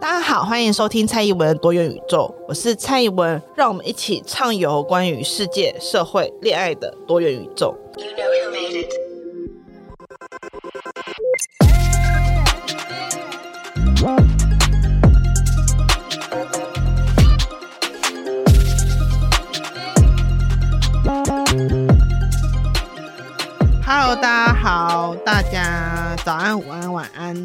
大家好，欢迎收听蔡宜文多元宇宙，我是蔡宜文，让我们一起畅游关于世界、社会、恋爱的多元宇宙。Hello，大家好，大家早安、午安、晚安。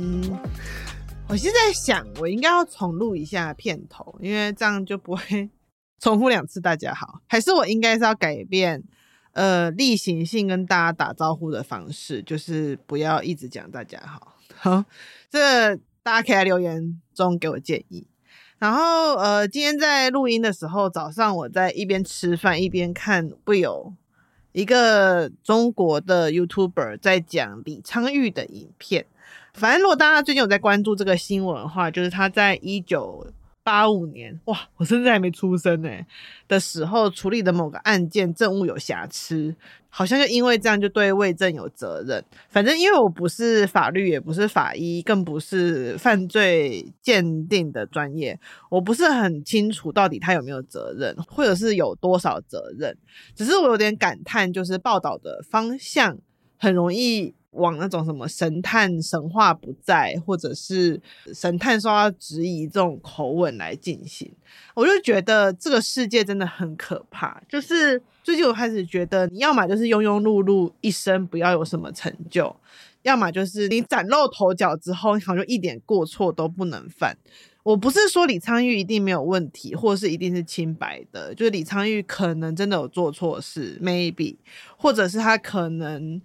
我现在想，我应该要重录一下片头，因为这样就不会 重复两次。大家好，还是我应该是要改变呃例行性跟大家打招呼的方式，就是不要一直讲大家好。好，这大家可以来留言中给我建议。然后呃，今天在录音的时候，早上我在一边吃饭一边看，不有一个中国的 YouTuber 在讲李昌钰的影片。反正如果大家最近有在关注这个新闻的话，就是他在一九八五年，哇，我甚至还没出生呢的时候处理的某个案件证物有瑕疵，好像就因为这样就对伪证有责任。反正因为我不是法律，也不是法医，更不是犯罪鉴定的专业，我不是很清楚到底他有没有责任，或者是有多少责任。只是我有点感叹，就是报道的方向很容易。往那种什么神探神话不在，或者是神探说要质疑这种口吻来进行，我就觉得这个世界真的很可怕。就是最近我开始觉得，你要么就是庸庸碌碌一生不要有什么成就，要么就是你崭露头角之后，好像一点过错都不能犯。我不是说李昌钰一定没有问题，或是一定是清白的，就是李昌钰可能真的有做错事，maybe，或者是他可能。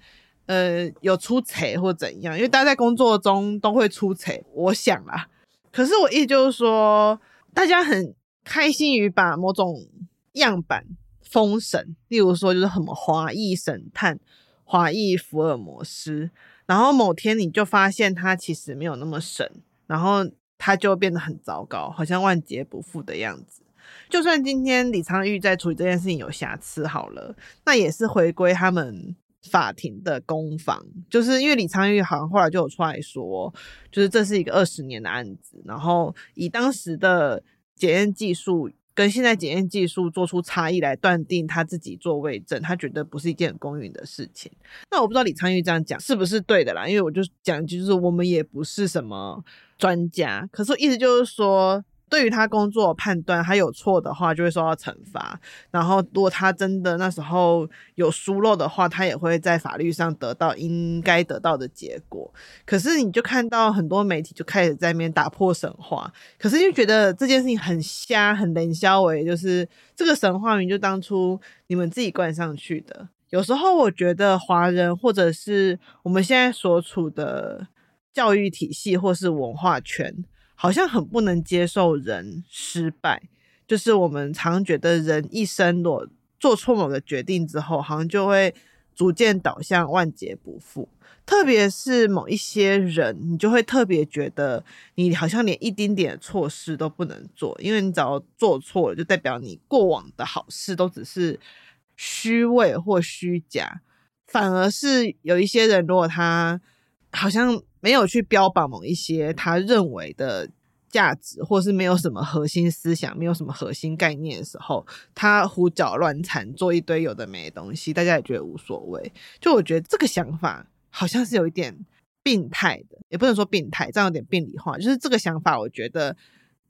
呃，有出错或怎样？因为大家在工作中都会出错，我想啦。可是我意思就是说，大家很开心于把某种样板封神，例如说就是什么华裔神探、华裔福尔摩斯，然后某天你就发现他其实没有那么神，然后他就变得很糟糕，好像万劫不复的样子。就算今天李昌钰在处理这件事情有瑕疵好了，那也是回归他们。法庭的攻防，就是因为李昌钰好像后来就有出来说，就是这是一个二十年的案子，然后以当时的检验技术跟现在检验技术做出差异来断定他自己做伪证，他觉得不是一件很公允的事情。那我不知道李昌钰这样讲是不是对的啦，因为我就讲就是我们也不是什么专家，可是意思就是说。对于他工作判断，他有错的话就会受到惩罚。然后，如果他真的那时候有疏漏的话，他也会在法律上得到应该得到的结果。可是，你就看到很多媒体就开始在那边打破神话，可是就觉得这件事情很瞎、很冷笑话，就是这个神话名就当初你们自己冠上去的。有时候我觉得华人或者是我们现在所处的教育体系或是文化圈。好像很不能接受人失败，就是我们常觉得人一生若做错某个决定之后，好像就会逐渐导向万劫不复。特别是某一些人，你就会特别觉得你好像连一丁点的错事都不能做，因为你只要做错了，就代表你过往的好事都只是虚伪或虚假。反而是有一些人，如果他好像。没有去标榜某一些他认为的价值，或是没有什么核心思想、没有什么核心概念的时候，他胡搅乱缠做一堆有的没的东西，大家也觉得无所谓。就我觉得这个想法好像是有一点病态的，也不能说病态，这样有点病理化。就是这个想法，我觉得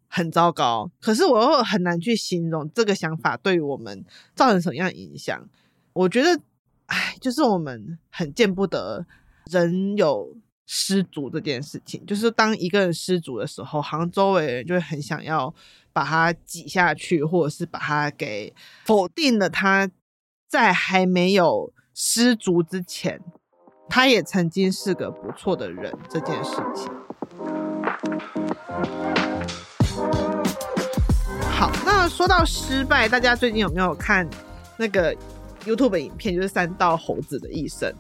很糟糕。可是我又很难去形容这个想法对于我们造成什么样的影响。我觉得，哎，就是我们很见不得人有。失足这件事情，就是当一个人失足的时候，好像周围人就会很想要把他挤下去，或者是把他给否定了。他在还没有失足之前，他也曾经是个不错的人。这件事情，好，那说到失败，大家最近有没有看那个 YouTube 影片，就是三道猴子的一生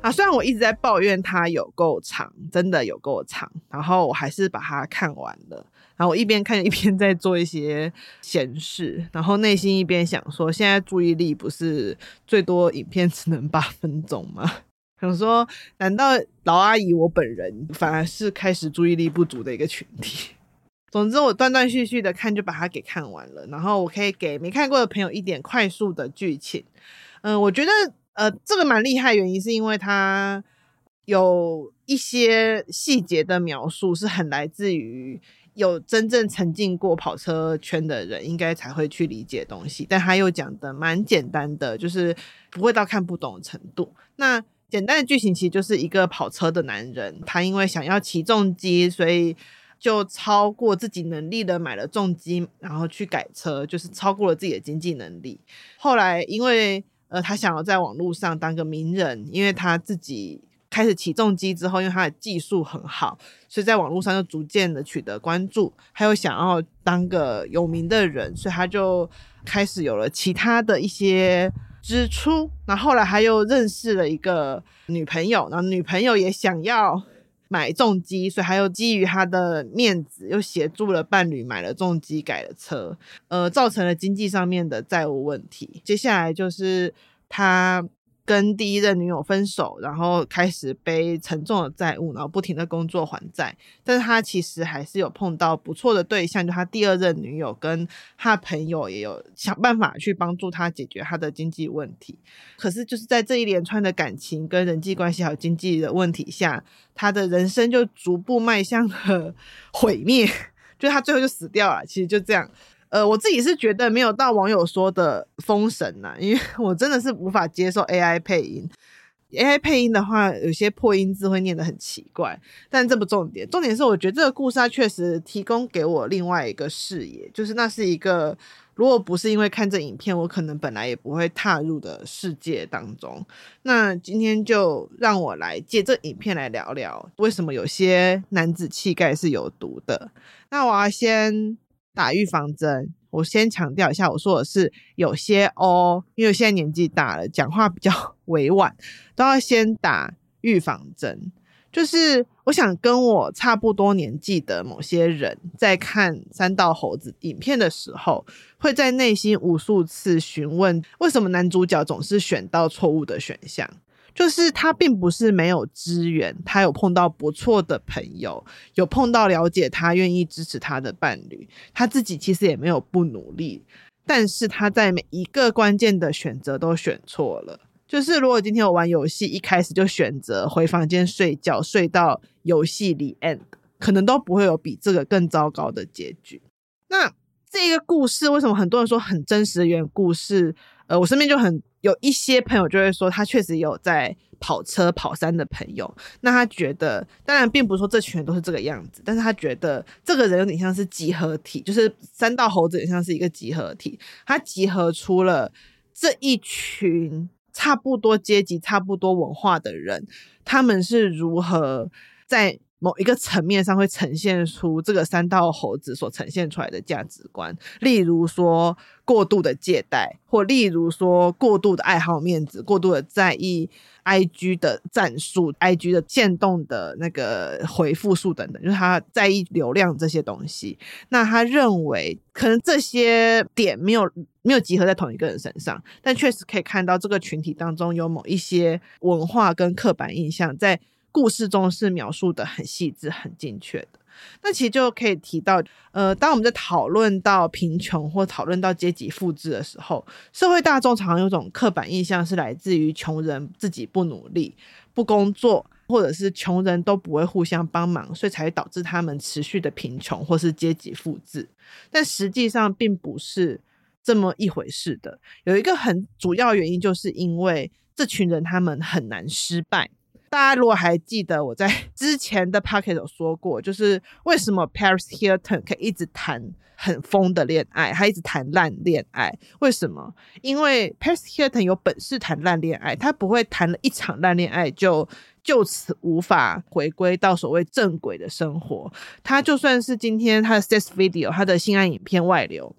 啊？虽然我一直在抱怨它有够长，真的有够长，然后我还是把它看完了。然后我一边看一边在做一些闲事，然后内心一边想说：现在注意力不是最多影片只能八分钟吗？想说，难道老阿姨我本人反而是开始注意力不足的一个群体？总之，我断断续续的看，就把它给看完了。然后我可以给没看过的朋友一点快速的剧情。嗯、我觉得呃，这个蛮厉害，原因是因为它有一些细节的描述是很来自于有真正沉浸过跑车圈的人应该才会去理解东西。但他又讲的蛮简单的，就是不会到看不懂的程度。那简单的剧情其实就是一个跑车的男人，他因为想要骑重机，所以就超过自己能力的买了重机，然后去改车，就是超过了自己的经济能力。后来因为呃他想要在网络上当个名人，因为他自己开始起重机之后，因为他的技术很好，所以在网络上就逐渐的取得关注。还有想要当个有名的人，所以他就开始有了其他的一些支出。那后后来他又认识了一个女朋友，然后女朋友也想要。买重机，所以还有基于他的面子，又协助了伴侣买了重机，改了车，呃，造成了经济上面的债务问题。接下来就是他。跟第一任女友分手，然后开始背沉重的债务，然后不停的工作还债。但是他其实还是有碰到不错的对象，就他第二任女友跟他朋友也有想办法去帮助他解决他的经济问题。可是就是在这一连串的感情跟人际关系还有经济的问题下，他的人生就逐步迈向了 毁灭，就他最后就死掉了。其实就这样。呃，我自己是觉得没有到网友说的封神呐、因为我真的是无法接受 AI 配音。AI 配音的话，有些破音字会念得很奇怪，但这不重点。重点是我觉得这个故事它确实提供给我另外一个视野，就是那是一个如果不是因为看这影片，我可能本来也不会踏入的世界当中。那今天就让我来借这影片来聊聊，为什么有些男子气概是有毒的。那我要先。打预防针，我先强调一下，我说的是有些哦，因为现在年纪大了，讲话比较 委婉，都要先打预防针。就是我想跟我差不多年纪的某些人在看三道猴子影片的时候，会在内心无数次询问，为什么男主角总是选到错误的选项。就是他并不是没有资源，他有碰到不错的朋友，有碰到了解他、愿意支持他的伴侣，他自己其实也没有不努力，但是他在每一个关键的选择都选错了。就是如果今天我玩游戏，一开始就选择回房间睡觉，睡到游戏里 end，可能都不会有比这个更糟糕的结局。那这个故事为什么很多人说很真实的原故事？呃，我身边就很。有一些朋友就会说，他确实有在跑车跑山的朋友。那他觉得，当然并不是说这群人都是这个样子，但是他觉得这个人有点像是集合体，就是山道猴子也像是一个集合体，他集合出了这一群差不多阶级、差不多文化的人，他们是如何在。某一个层面上会呈现出这个三道猴子所呈现出来的价值观，例如说过度的借贷，或例如说过度的爱好面子，过度的在意 IG 的战术、IG 的限动的那个回复数等等，就是他在意流量这些东西。那他认为可能这些点没有没有集合在同一个人身上，但确实可以看到这个群体当中有某一些文化跟刻板印象在。故事中是描述的很细致、很精确的。那其实就可以提到，呃，当我们在讨论到贫穷或讨论到阶级复制的时候，社会大众常常有种刻板印象是来自于穷人自己不努力、不工作，或者是穷人都不会互相帮忙，所以才会导致他们持续的贫穷或是阶级复制。但实际上并不是这么一回事的。有一个很主要原因，就是因为这群人他们很难失败。大家如果还记得我在 之前的 podcast 有说过，就是为什么 Paris Hilton 可以一直谈很疯的恋爱，他一直谈烂恋爱？为什么？因为 Paris Hilton 有本事谈烂恋爱，他不会谈了一场烂恋爱就就此无法回归到所谓正轨的生活。他就算是今天他的 sex video，他的性爱影片外流，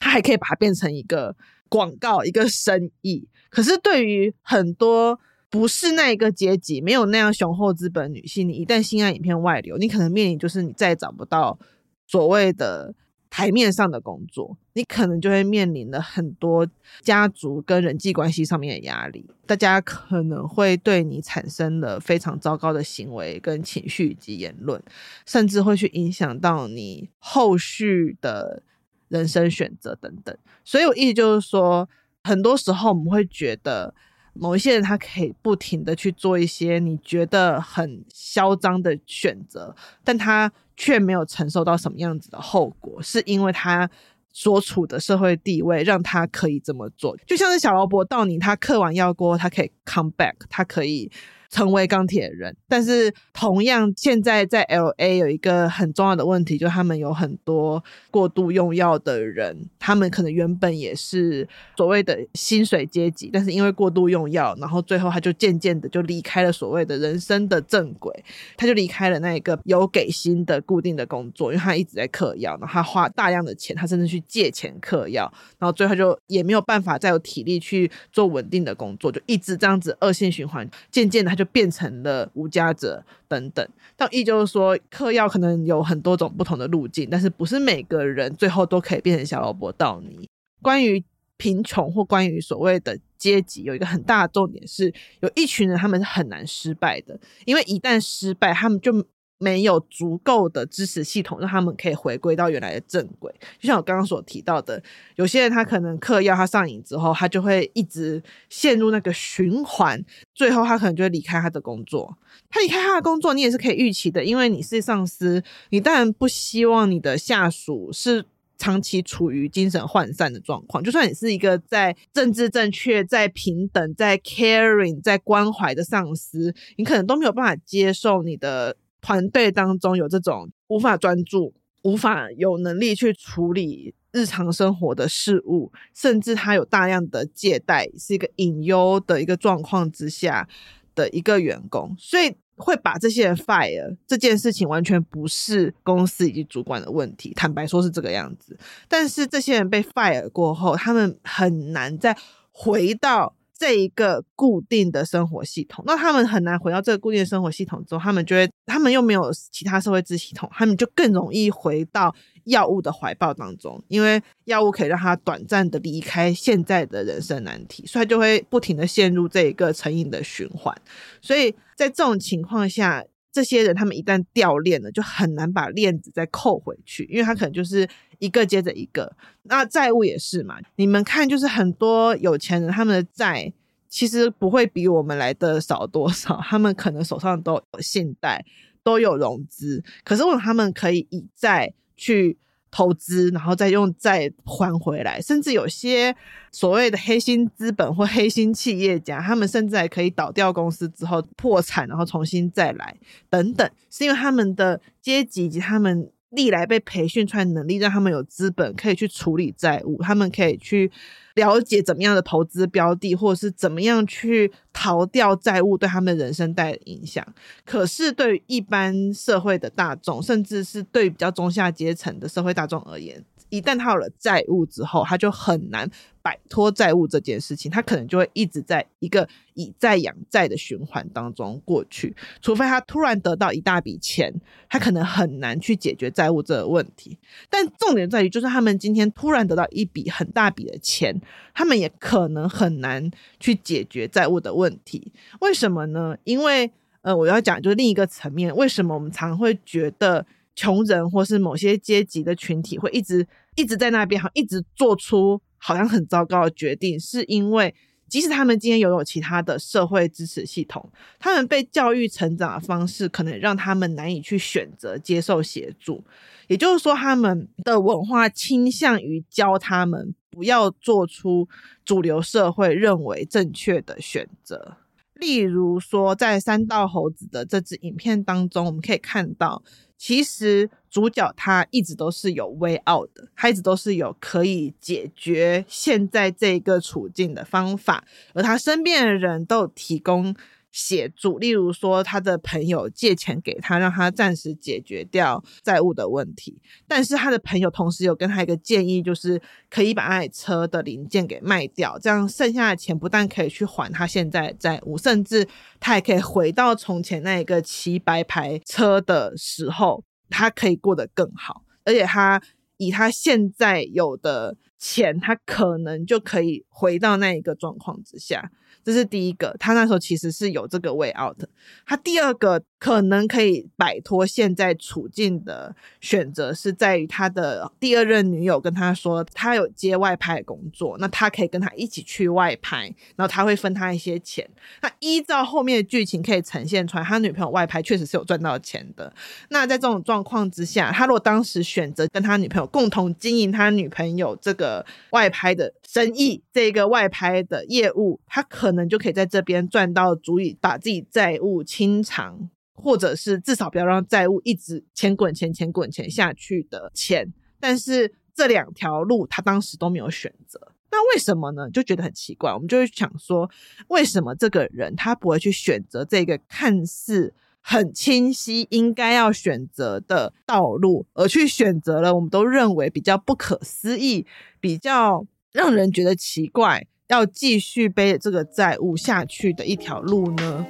他还可以把它变成一个广告、一个生意。可是对于很多不是那一个阶级、没有那样雄厚资本女性，你一旦性爱影片外流，你可能面临就是你再也找不到所谓的。台面上的工作，你可能就会面临了很多家族跟人际关系上面的压力，大家可能会对你产生了非常糟糕的行为跟情绪以及言论，甚至会去影响到你后续的人生选择等等。所以我意思就是说，很多时候我们会觉得。某一些人，他可以不停的去做一些你觉得很嚣张的选择，但他却没有承受到什么样子的后果，是因为他所处的社会地位让他可以这么做。就像是小劳勃到你，他嗑完药过后，他可以 come back，他可以。成为钢铁人，但是同样，现在在 LA 有一个很重要的问题，就他们有很多过度用药的人，他们可能原本也是所谓的薪水阶级，但是因为过度用药，然后最后他就渐渐的就离开了所谓的人生的正轨，他就离开了那一个有给薪的固定的工作，因为他一直在嗑药，然后他花大量的钱，他甚至去借钱嗑药，然后最后就也没有办法再有体力去做稳定的工作，就一直这样子恶性循环，渐渐的。就变成了无家者等等，但依旧说嗑药可能有很多种不同的路径，但是不是每个人最后都可以变成小萝卜道尼。关于贫穷或关于所谓的阶级，有一个很大的重点是，有一群人他们是很难失败的，因为一旦失败，他们就。没有足够的支持系统，让他们可以回归到原来的正轨。就像我刚刚所提到的，有些人他可能嗑药，他上瘾之后，他就会一直陷入那个循环，最后他可能就会离开他的工作。他离开他的工作，你也是可以预期的，因为你是上司，你当然不希望你的下属是长期处于精神涣散的状况。就算你是一个在政治正确、在平等、在 caring、在关怀的上司，你可能都没有办法接受你的。团队当中有这种无法专注、无法有能力去处理日常生活的事物，甚至他有大量的借贷，是一个隐忧的一个状况之下的一个员工，所以会把这些人 fire 这件事情完全不是公司以及主管的问题，坦白说是这个样子。但是这些人被 fire 过后，他们很难再回到。这一个固定的生活系统，那他们很难回到这个固定的生活系统之后，他们就会，他们又没有其他社会支系统，他们就更容易回到药物的怀抱当中，因为药物可以让他短暂的离开现在的人生难题，所以就会不停的陷入这一个成瘾的循环。所以在这种情况下，这些人他们一旦掉链了，就很难把链子再扣回去，因为他可能就是一个接着一个。那债务也是嘛，你们看，就是很多有钱人他们的债其实不会比我们来的少多少，他们可能手上都有信贷，都有融资，可是为什么他们可以以债去投资，然后再用再还回来，甚至有些所谓的黑心资本或黑心企业家，他们甚至还可以倒掉公司之后破产，然后重新再来等等，是因为他们的阶级以及他们。历来被培训出来的能力，让他们有资本可以去处理债务，他们可以去了解怎么样的投资标的，或者是怎么样去逃掉债务对他们人生带来的影响。可是对于一般社会的大众，甚至是对比较中下阶层的社会大众而言，一旦他有了债务之后，他就很难摆脱债务这件事情，他可能就会一直在一个以债养债的循环当中过去，除非他突然得到一大笔钱，他可能很难去解决债务这个问题。但重点在于，就是他们今天突然得到一笔很大笔的钱，他们也可能很难去解决债务的问题。为什么呢？因为呃，我要讲就是另一个层面，为什么我们常会觉得？穷人或是某些阶级的群体会一直一直在那边，好，一直做出好像很糟糕的决定，是因为即使他们今天拥有其他的社会支持系统，他们被教育成长的方式可能让他们难以去选择接受协助，也就是说，他们的文化倾向于教他们不要做出主流社会认为正确的选择。例如说，在三道猴子的这支影片当中，我们可以看到。其实主角他一直都是有 way out 的，他一直都是有可以解决现在这个处境的方法，而他身边的人都有提供协助，例如说他的朋友借钱给他，让他暂时解决掉债务的问题。但是他的朋友同时有跟他一个建议，就是可以把那台车的零件给卖掉，这样剩下的钱不但可以去还他现在的债务，甚至他也可以回到从前那一个骑白牌车的时候，他可以过得更好。而且他以他现在有的钱，他可能就可以回到那一个状况之下。这是第一个，他那时候其实是有这个 way out。他第二个可能可以摆脱现在处境的选择，是在于他的第二任女友跟他说，他有接外拍工作，那他可以跟他一起去外拍，然后他会分他一些钱。那依照后面的剧情可以呈现出来，他女朋友外拍确实是有赚到钱的。那在这种状况之下，他如果当时选择跟他女朋友共同经营他女朋友这个外拍的生意，这个外拍的业务，他可能。就可以在这边赚到足以把自己债务清偿，或者是至少不要让债务一直钱滚钱、钱滚钱下去的钱。但是这两条路他当时都没有选择，那为什么呢？就觉得很奇怪。我们就会想说，为什么这个人他不会去选择这个看似很清晰应该要选择的道路，而去选择了我们都认为比较不可思议、比较让人觉得奇怪。要继续背这个债务下去的一条路呢？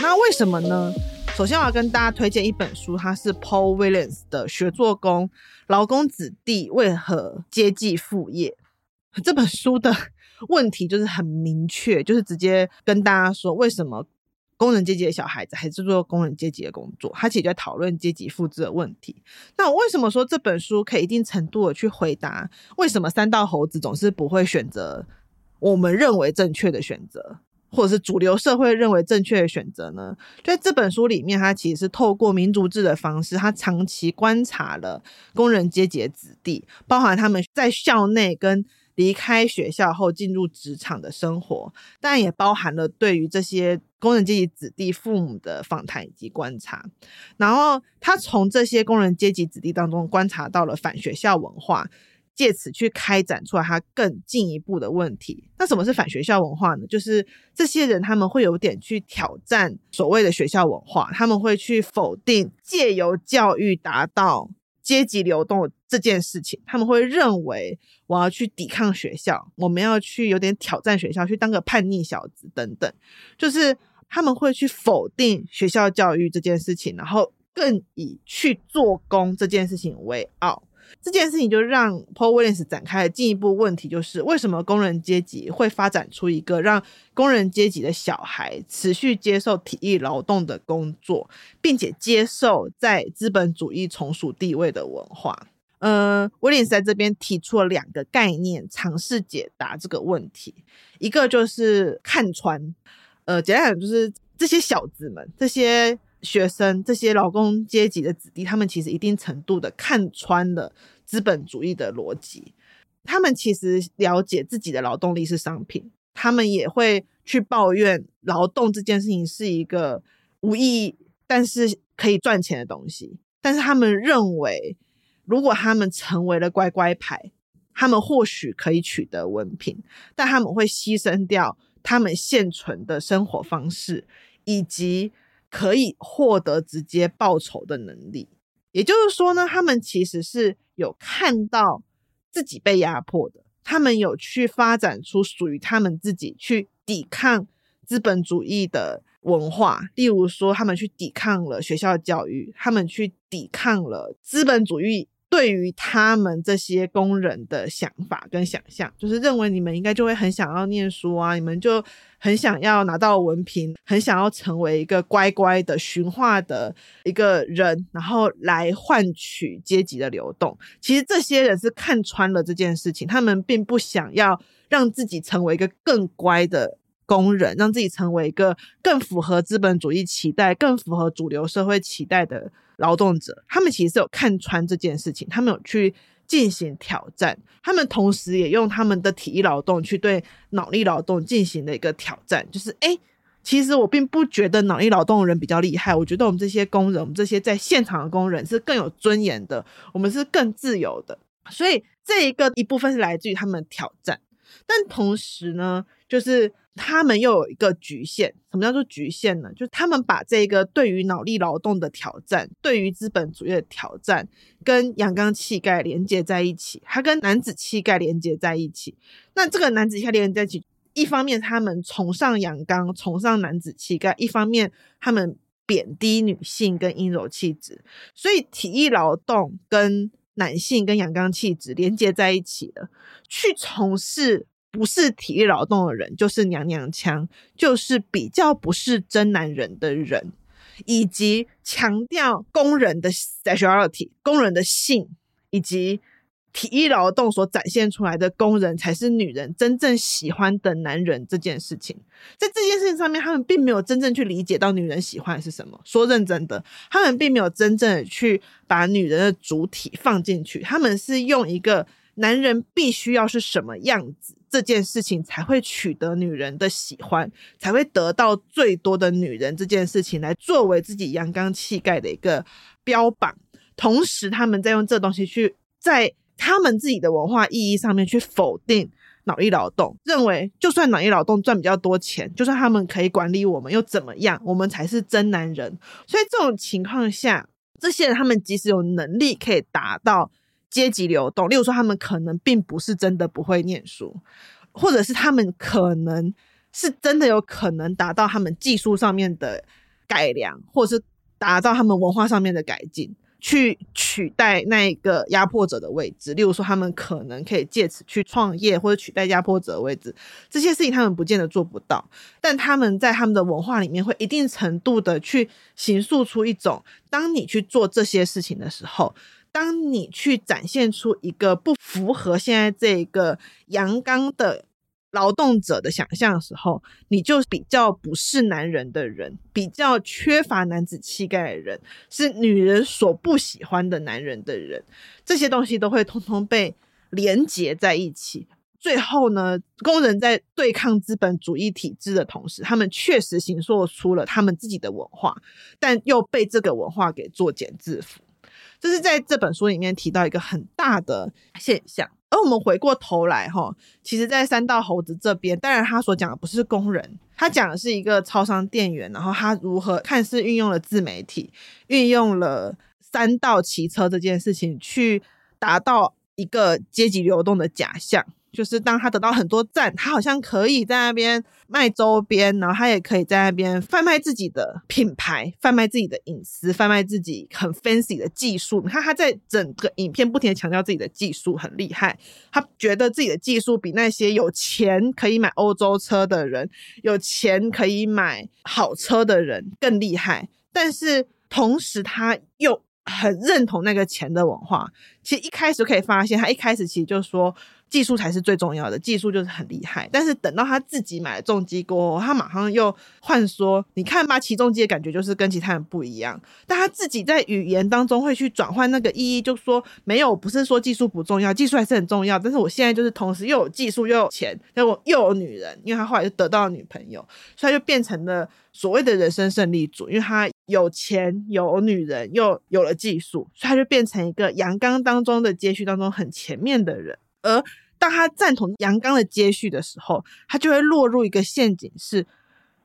那为什么呢？首先我要跟大家推荐一本书，它是 Paul Williams 的《学做工：劳工子弟为何接继副业》。这本书的 问题就是很明确，就是直接跟大家说为什么。工人阶级的小孩子还是做工人阶级的工作，他其实在讨论阶级复制的问题。那我为什么说这本书可以一定程度的去回答为什么三道猴子总是不会选择我们认为正确的选择，或者是主流社会认为正确的选择呢？在这本书里面，他其实是透过民族志的方式，他长期观察了工人阶级的子弟，包含他们在校内跟离开学校后进入职场的生活，但也包含了对于这些工人阶级子弟父母的访谈以及观察。然后他从这些工人阶级子弟当中观察到了反学校文化，借此去开展出来他更进一步的问题。那什么是反学校文化呢？就是这些人他们会有点去挑战所谓的学校文化，他们会去否定借由教育达到阶级流动这件事情，他们会认为我要去抵抗学校，我们要去有点挑战学校，去当个叛逆小子等等，就是他们会去否定学校教育这件事情，然后更以去做工这件事情为傲。这件事情就让 Paul Williams 展开了进一步问题，就是为什么工人阶级会发展出一个让工人阶级的小孩持续接受体力劳动的工作，并且接受在资本主义从属地位的文化？呃，Williams 在这边提出了两个概念，尝试解答这个问题。一个就是看穿，呃，简单讲就是这些小子们，这些。学生这些劳工阶级的子弟，他们其实一定程度的看穿了资本主义的逻辑。他们其实了解自己的劳动力是商品，他们也会去抱怨劳动这件事情是一个无意义但是可以赚钱的东西。但是他们认为，如果他们成为了乖乖牌，他们或许可以取得文凭，但他们会牺牲掉他们现存的生活方式以及。可以获得直接报酬的能力，也就是说呢，他们其实是有看到自己被压迫的，他们有去发展出属于他们自己去抵抗资本主义的文化，例如说，他们去抵抗了学校教育，他们去抵抗了资本主义。对于他们这些工人的想法跟想象，就是认为你们应该就会很想要念书啊，你们就很想要拿到文凭，很想要成为一个乖乖的驯化的一个人，然后来换取阶级的流动。其实这些人是看穿了这件事情，他们并不想要让自己成为一个更乖的工人，让自己成为一个更符合资本主义期待、更符合主流社会期待的。劳动者，他们其实是有看穿这件事情，他们有去进行挑战，他们同时也用他们的体力劳动去对脑力劳动进行了一个挑战，就是诶，其实我并不觉得脑力劳动的人比较厉害，我觉得我们这些工人，我们这些在现场的工人是更有尊严的，我们是更自由的，所以这一个一部分是来自于他们挑战，但同时呢，就是他们又有一个局限。什么叫做局限呢？就是他们把这个对于脑力劳动的挑战，对于资本主义的挑战，跟阳刚气概连接在一起，它跟男子气概连接在一起。那这个男子气概连接在一起，一方面他们崇尚阳刚，崇尚男子气概；一方面他们贬低女性跟阴柔气质。所以体力劳动跟男性跟阳刚气质连接在一起的，去从事。不是体力劳动的人，就是娘娘腔，就是比较不是真男人的人，以及强调工人的 sexuality，工人的性，以及体力劳动所展现出来的工人才是女人真正喜欢的男人这件事情，在这件事情上面，他们并没有真正去理解到女人喜欢是什么。说认真的，他们并没有真正的去把女人的主体放进去，他们是用一个男人必须要是什么样子。这件事情才会取得女人的喜欢，才会得到最多的女人。这件事情来作为自己阳刚气概的一个标榜，同时他们在用这东西去在他们自己的文化意义上面去否定脑力劳动，认为就算脑力劳动赚比较多钱，就算他们可以管理我们又怎么样？我们才是真男人。所以这种情况下，这些人他们即使有能力可以达到。阶级流动，例如说，他们可能并不是真的不会念书，或者是他们可能是真的有可能达到他们技术上面的改良，或者是达到他们文化上面的改进，去取代那一个压迫者的位置。例如说，他们可能可以借此去创业，或者取代压迫者的位置。这些事情他们不见得做不到，但他们在他们的文化里面会一定程度的去形塑出一种，当你去做这些事情的时候。当你去展现出一个不符合现在这个阳刚的劳动者的想象的时候，你就比较不是男人的人，比较缺乏男子气概的人，是女人所不喜欢的男人的人，这些东西都会通通被连结在一起。最后呢，工人在对抗资本主义体制的同时，他们确实形塑出了他们自己的文化，但又被这个文化给作茧自缚。这是在这本书里面提到一个很大的现象，而我们回过头来哈，其实，在三道猴子这边，当然他所讲的不是工人，他讲的是一个超商店员，然后他如何看似运用了自媒体，运用了三道骑车这件事情，去达到一个阶级流动的假象。就是当他得到很多赞，他好像可以在那边卖周边，然后他也可以在那边贩卖自己的品牌，贩卖自己的隐私，贩卖自己很 fancy 的技术。你看他在整个影片不停地强调自己的技术很厉害，他觉得自己的技术比那些有钱可以买欧洲车的人，有钱可以买好车的人更厉害。但是同时他又很认同那个钱的文化。其实一开始可以发现，他一开始其实就说。技术才是最重要的，技术就是很厉害。但是等到他自己买了重机过后，他马上又换说：“你看吧，骑重机的感觉就是跟其他人不一样。”但他自己在语言当中会去转换那个意义，就说：“没有，不是说技术不重要，技术还是很重要。但是我现在就是同时又有技术又有钱，又又有女人，因为他后来就得到了女朋友，所以他就变成了所谓的人生胜利组，因为他有钱有女人又有了技术，所以他就变成一个阳刚当中的接续当中很前面的人。”而当他赞同阳刚的接续的时候，他就会落入一个陷阱：是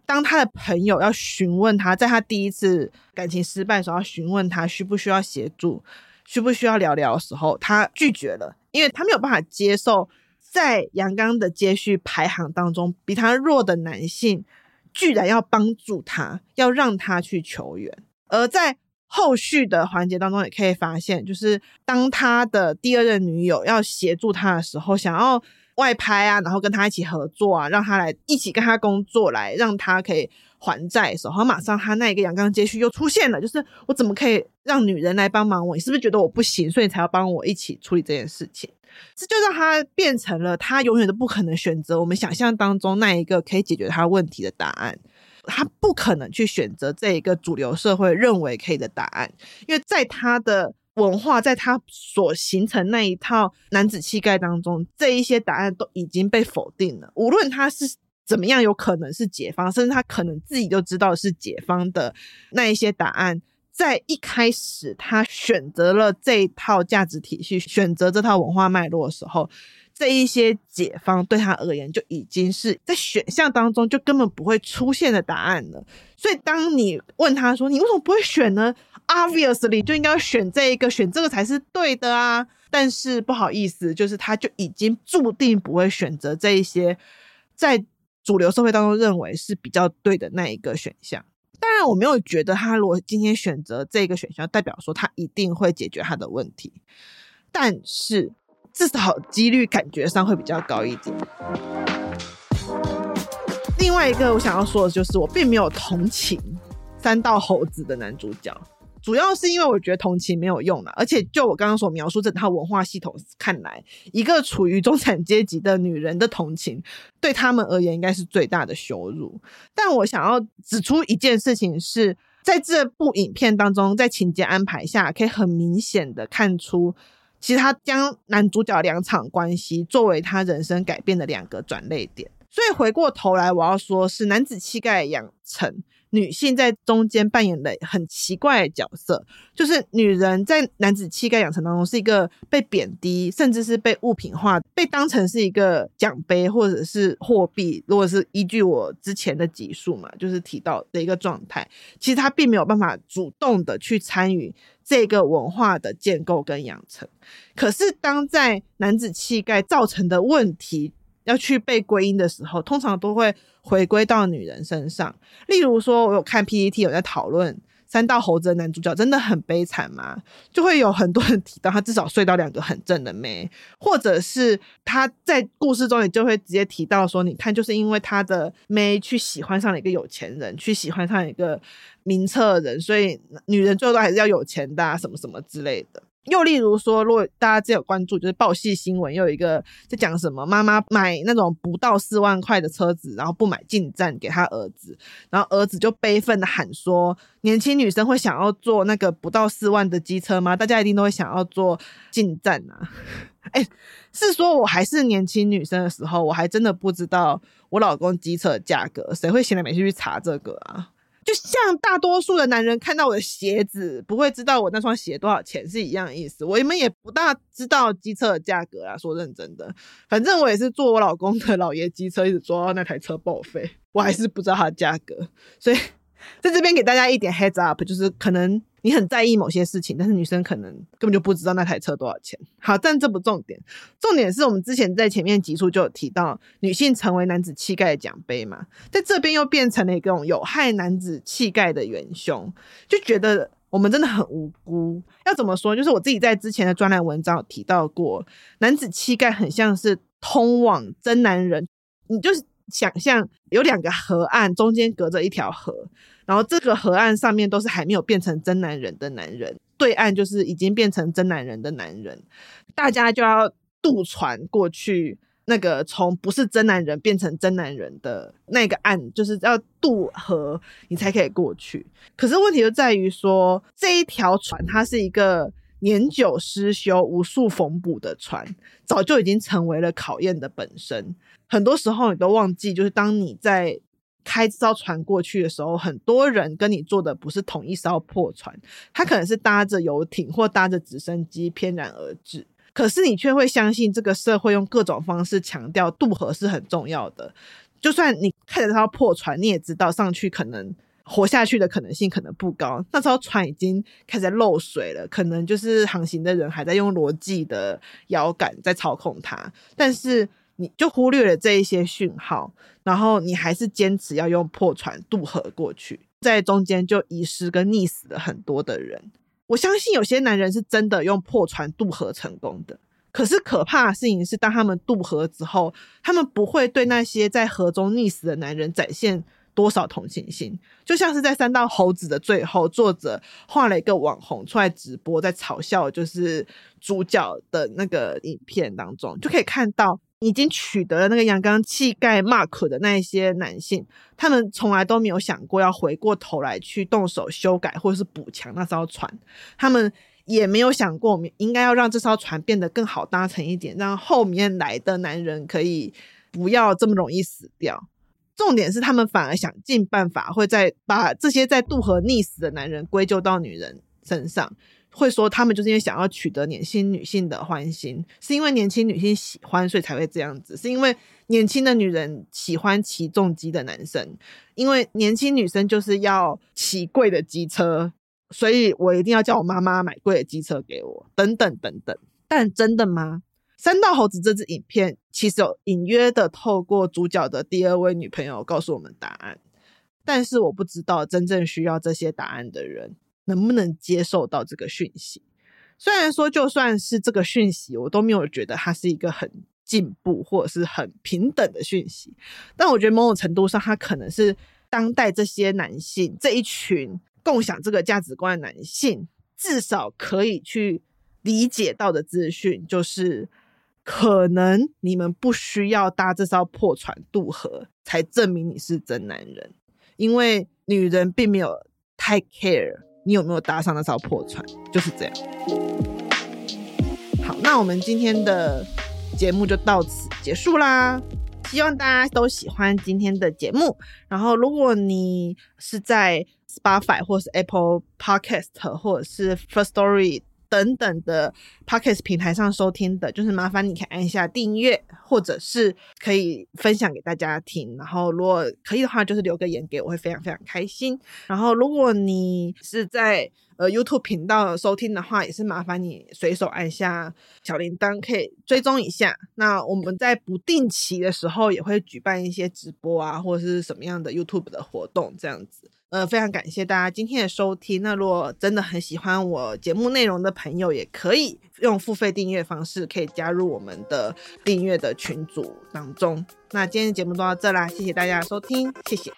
当他的朋友要询问他，在他第一次感情失败的时候，要询问他需不需要协助、需不需要聊聊的时候，他拒绝了，因为他没有办法接受在阳刚的接续排行当中比他弱的男性居然要帮助他，要让他去求援，而在。后续的环节当中也可以发现，就是当他的第二任女友要协助他的时候，想要外拍啊，然后跟他一起合作啊，让他来一起跟他工作，来让他可以还债的时候，马上他那一个阳刚接续又出现了，就是我怎么可以让女人来帮忙我？你是不是觉得我不行，所以才要帮我一起处理这件事情？这就让他变成了他永远都不可能选择我们想象当中那一个可以解决他问题的答案。他不可能去选择这一个主流社会认为可以的答案，因为在他的文化，在他所形成那一套男子气概当中，这一些答案都已经被否定了。无论他是怎么样，有可能是解方，甚至他可能自己就知道是解方的那一些答案，在一开始他选择了这一套价值体系，选择这套文化脉络的时候。这一些解方对他而言就已经是在选项当中就根本不会出现的答案了。所以当你问他说：“你为什么不会选呢？”Obviously 就应该选这一个，选这个才是对的啊。但是不好意思，就是他就已经注定不会选择这一些在主流社会当中认为是比较对的那一个选项。当然，我没有觉得他如果今天选择这个选项，代表说他一定会解决他的问题。但是。至少几率感觉上会比较高一点。另外一个我想要说的就是，我并没有同情三道猴子的男主角，主要是因为我觉得同情没有用了。而且就我刚刚所描述这套文化系统看来，一个处于中产阶级的女人的同情，对他们而言应该是最大的羞辱。但我想要指出一件事情是，在这部影片当中，在情节安排下，可以很明显的看出。其实他将男主角两场关系作为他人生改变的两个转捩点，所以回过头来，我要说是男子气概养成。女性在中间扮演了很奇怪的角色，就是女人在男子气概养成当中是一个被贬低，甚至是被物品化，被当成是一个奖杯或者是货币。如果是依据我之前的集数嘛，就是提到的一个状态，其实她并没有办法主动的去参与这个文化的建构跟养成。可是当在男子气概造成的问题，要去被归因的时候，通常都会回归到女人身上。例如说，我有看 PPT 有在讨论三道猴子的男主角真的很悲惨吗？就会有很多人提到他至少睡到两个很正的妹，或者是他在故事中也就会直接提到说，你看，就是因为他的妹去喜欢上了一个有钱人，去喜欢上一个名册人，所以女人最后都还是要有钱的啊，什么什么之类的。又例如说，如果大家只有关注，就是报系新闻，又有一个在讲什么妈妈买那种不到四万块的车子，然后不买进站给他儿子，然后儿子就悲愤的喊说：“年轻女生会想要坐那个不到四万的机车吗？大家一定都会想要坐进站啊！” 哎，是说我还是年轻女生的时候，我还真的不知道我老公机车的价格，谁会闲来没事去查这个啊？就像大多数的男人看到我的鞋子，不会知道我那双鞋多少钱是一样的意思。我们也不大知道机车的价格啊，说认真的，反正我也是坐我老公的老爷机车，一直坐到那台车报废，我还是不知道它的价格，所以。在这边给大家一点 heads up，就是可能你很在意某些事情，但是女生可能根本就不知道那台车多少钱。好，但这不重点，重点是我们之前在前面集数就有提到，女性成为男子气概的奖杯嘛，在这边又变成了一种有害男子气概的元凶，就觉得我们真的很无辜。要怎么说？就是我自己在之前的专栏文章有提到过，男子气概很像是通往真男人，你就是。想象有两个河岸，中间隔着一条河，然后这个河岸上面都是还没有变成真男人的男人，对岸就是已经变成真男人的男人，大家就要渡船过去，那个从不是真男人变成真男人的那个岸，就是要渡河，你才可以过去。可是问题就在于说，这一条船它是一个年久失修、无数缝补的船，早就已经成为了考验的本身。很多时候你都忘记，就是当你在开这艘船过去的时候，很多人跟你坐的不是同一艘破船，他可能是搭着游艇或搭着直升机翩然而至，可是你却会相信这个社会用各种方式强调渡河是很重要的。就算你开着这艘破船，你也知道上去可能活下去的可能性可能不高，那艘船已经开始漏水了，可能就是航行的人还在用逻辑的摇杆在操控它，但是。你就忽略了这一些讯号，然后你还是坚持要用破船渡河过去，在中间就遗失跟溺死了很多的人。我相信有些男人是真的用破船渡河成功的，可是可怕的事情是，当他们渡河之后，他们不会对那些在河中溺死的男人展现多少同情心。就像是在三道猴子的最后，作者画了一个网红出来直播，在嘲笑就是主角的那个影片当中，就可以看到。已经取得了那个阳刚气概 mark 的那一些男性，他们从来都没有想过要回过头来去动手修改或者是补强那艘船，他们也没有想过我们应该要让这艘船变得更好搭乘一点，让后面来的男人可以不要这么容易死掉。重点是他们反而想尽办法会再把这些在渡河溺死的男人归咎到女人身上。会说他们就是因为想要取得年轻女性的欢心，是因为年轻女性喜欢，所以才会这样子。是因为年轻的女人喜欢骑重机的男生，因为年轻女生就是要骑贵的机车，所以我一定要叫我妈妈买贵的机车给我，等等等等。但真的吗？三道猴子这支影片其实有隐约的透过主角的第二位女朋友告诉我们答案，但是我不知道真正需要这些答案的人。能不能接受到这个讯息？虽然说，就算是这个讯息，我都没有觉得它是一个很进步或者是很平等的讯息，但我觉得某种程度上，它可能是当代这些男性这一群共享这个价值观的男性，至少可以去理解到的资讯，就是可能你们不需要搭这艘破船渡河，才证明你是真男人，因为女人并没有太 care。你有没有搭上那艘破船？就是这样。好，那我们今天的节目就到此结束啦。希望大家都喜欢今天的节目。然后，如果你是在 Spotify 或是 Apple Podcast 或者是 Firstory。等等的 Podcast 平台上收听的，就是麻烦你可以按一下订阅，或者是可以分享给大家听。然后如果可以的话，就是留个言给我，会非常非常开心。然后如果你是在呃 YouTube 频道收听的话，也是麻烦你随手按下小铃铛，可以追踪一下。那我们在不定期的时候也会举办一些直播啊，或者是什么样的 YouTube 的活动这样子。呃，非常感谢大家今天的收听。那如果真的很喜欢我节目内容的朋友，也可以用付费订阅方式，可以加入我们的订阅的群组当中。那今天的节目就到这啦，谢谢大家的收听，谢谢。